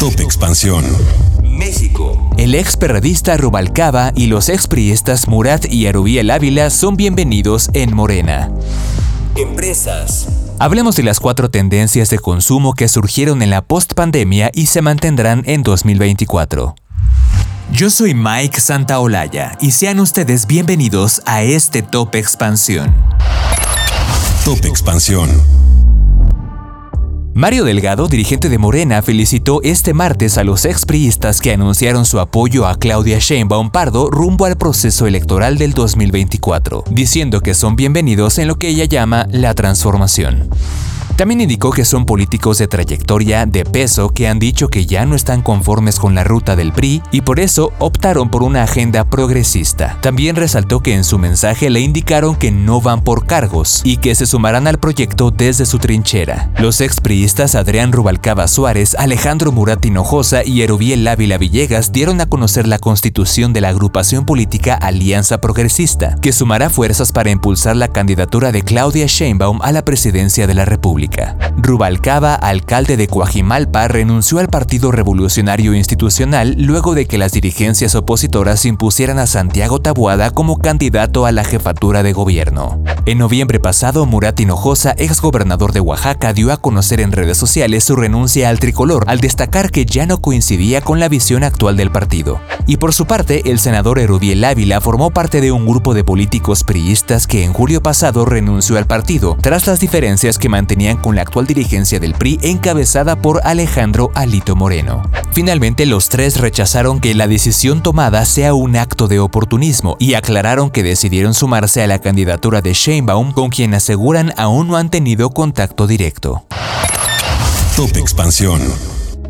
Top Expansión. México. El ex perradista Rubalcaba y los expriistas Murat y Arubiel Ávila son bienvenidos en Morena. Empresas. Hablemos de las cuatro tendencias de consumo que surgieron en la postpandemia y se mantendrán en 2024. Yo soy Mike Santaolalla y sean ustedes bienvenidos a este Top Expansión. Top Expansión. Mario Delgado, dirigente de Morena, felicitó este martes a los expriistas que anunciaron su apoyo a Claudia Sheinbaum Pardo rumbo al proceso electoral del 2024, diciendo que son bienvenidos en lo que ella llama la transformación. También indicó que son políticos de trayectoria de peso que han dicho que ya no están conformes con la ruta del PRI y por eso optaron por una agenda progresista. También resaltó que en su mensaje le indicaron que no van por cargos y que se sumarán al proyecto desde su trinchera. Los expriistas Adrián Rubalcaba Suárez, Alejandro Murat Hinojosa y Erubiel Ávila Villegas dieron a conocer la constitución de la agrupación política Alianza Progresista, que sumará fuerzas para impulsar la candidatura de Claudia Sheinbaum a la presidencia de la República. Rubalcaba, alcalde de Coajimalpa, renunció al Partido Revolucionario Institucional luego de que las dirigencias opositoras impusieran a Santiago Tabuada como candidato a la jefatura de gobierno. En noviembre pasado, Murat Hinojosa, exgobernador de Oaxaca, dio a conocer en redes sociales su renuncia al tricolor, al destacar que ya no coincidía con la visión actual del partido. Y por su parte, el senador Erubiel Ávila formó parte de un grupo de políticos priistas que en julio pasado renunció al partido, tras las diferencias que mantenían con la actual dirigencia del PRI encabezada por Alejandro Alito Moreno. Finalmente, los tres rechazaron que la decisión tomada sea un acto de oportunismo y aclararon que decidieron sumarse a la candidatura de Sheinbaum con quien aseguran aún no han tenido contacto directo. Top Expansión.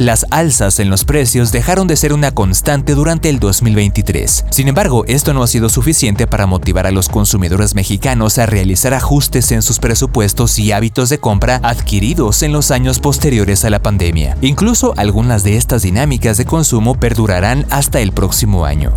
Las alzas en los precios dejaron de ser una constante durante el 2023. Sin embargo, esto no ha sido suficiente para motivar a los consumidores mexicanos a realizar ajustes en sus presupuestos y hábitos de compra adquiridos en los años posteriores a la pandemia. Incluso algunas de estas dinámicas de consumo perdurarán hasta el próximo año.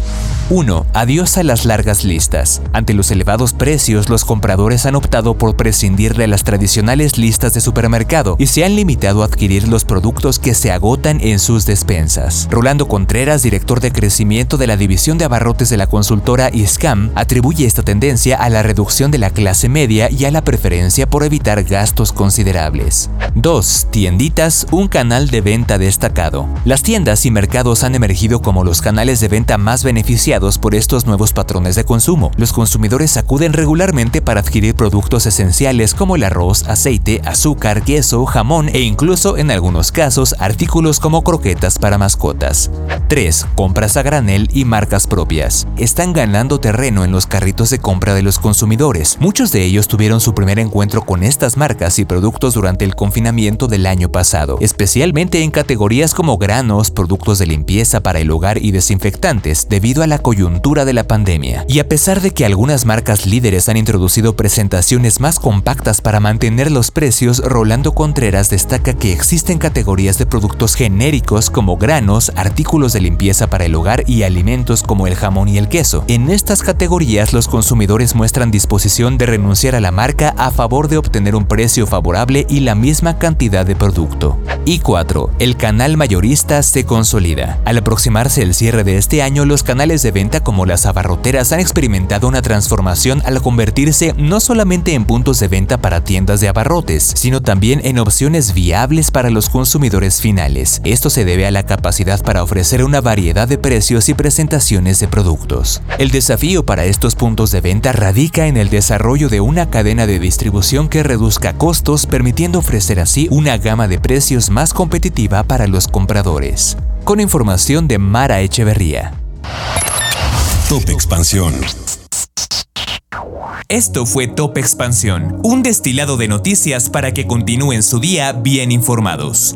1. Adiós a las largas listas. Ante los elevados precios, los compradores han optado por prescindir de las tradicionales listas de supermercado y se han limitado a adquirir los productos que se agotan en sus despensas. Rolando Contreras, director de crecimiento de la división de abarrotes de la consultora ISCAM, atribuye esta tendencia a la reducción de la clase media y a la preferencia por evitar gastos considerables. 2. Tienditas, un canal de venta destacado. Las tiendas y mercados han emergido como los canales de venta más beneficiados por estos nuevos patrones de consumo. Los consumidores acuden regularmente para adquirir productos esenciales como el arroz, aceite, azúcar, queso, jamón e incluso en algunos casos artículos como croquetas para mascotas. 3. Compras a granel y marcas propias. Están ganando terreno en los carritos de compra de los consumidores. Muchos de ellos tuvieron su primer encuentro con estas marcas y productos durante el confinamiento del año pasado, especialmente en categorías como granos, productos de limpieza para el hogar y desinfectantes, debido a la coyuntura de la pandemia. Y a pesar de que algunas marcas líderes han introducido presentaciones más compactas para mantener los precios, Rolando Contreras destaca que existen categorías de productos genéricos como granos, artículos de limpieza para el hogar y alimentos como el jamón y el queso. En estas categorías los consumidores muestran disposición de renunciar a la marca a favor de obtener un precio favorable y la misma cantidad de producto. Y 4. El canal mayorista se consolida. Al aproximarse el cierre de este año, los canales de venta como las abarroteras han experimentado una transformación al convertirse no solamente en puntos de venta para tiendas de abarrotes, sino también en opciones viables para los consumidores finales. Esto se debe a la capacidad para ofrecer una variedad de precios y presentaciones de productos. El desafío para estos puntos de venta radica en el desarrollo de una cadena de distribución que reduzca costos, permitiendo ofrecer así una gama de precios más competitiva para los compradores. Con información de Mara Echeverría. Top Expansión. Esto fue Top Expansión, un destilado de noticias para que continúen su día bien informados.